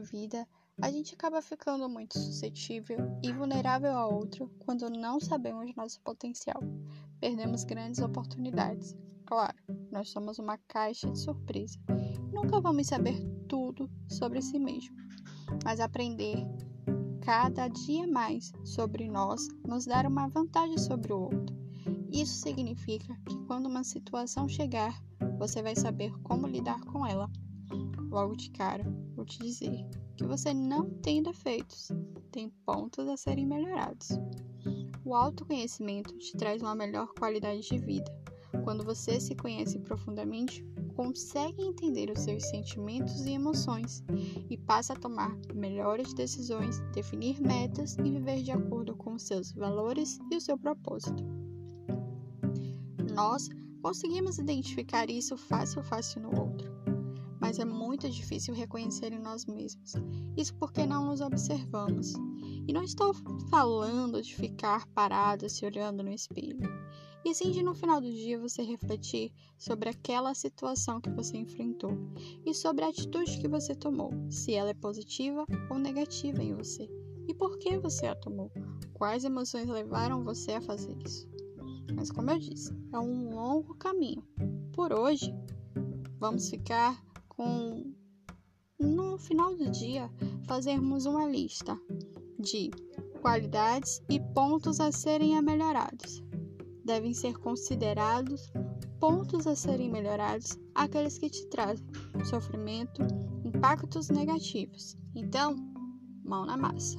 vida, a gente acaba ficando muito suscetível e vulnerável a outro quando não sabemos nosso potencial. Perdemos grandes oportunidades. Claro, nós somos uma caixa de surpresa. Nunca vamos saber tudo sobre si mesmo, mas aprender cada dia mais sobre nós nos dar uma vantagem sobre o outro. Isso significa que quando uma situação chegar, você vai saber como lidar com ela. Logo de cara, vou te dizer que você não tem defeitos, tem pontos a serem melhorados. O autoconhecimento te traz uma melhor qualidade de vida. Quando você se conhece profundamente, consegue entender os seus sentimentos e emoções e passa a tomar melhores decisões, definir metas e viver de acordo com os seus valores e o seu propósito. Nós conseguimos identificar isso fácil fácil no outro, mas é muito difícil reconhecer em nós mesmos. Isso porque não nos observamos. E não estou falando de ficar parado se olhando no espelho. E sim de no final do dia você refletir sobre aquela situação que você enfrentou e sobre a atitude que você tomou, se ela é positiva ou negativa em você. E por que você a tomou? Quais emoções levaram você a fazer isso? Mas, como eu disse, é um longo caminho. Por hoje, vamos ficar com, no final do dia, fazermos uma lista de qualidades e pontos a serem melhorados. Devem ser considerados pontos a serem melhorados aqueles que te trazem sofrimento, impactos negativos. Então, mão na massa.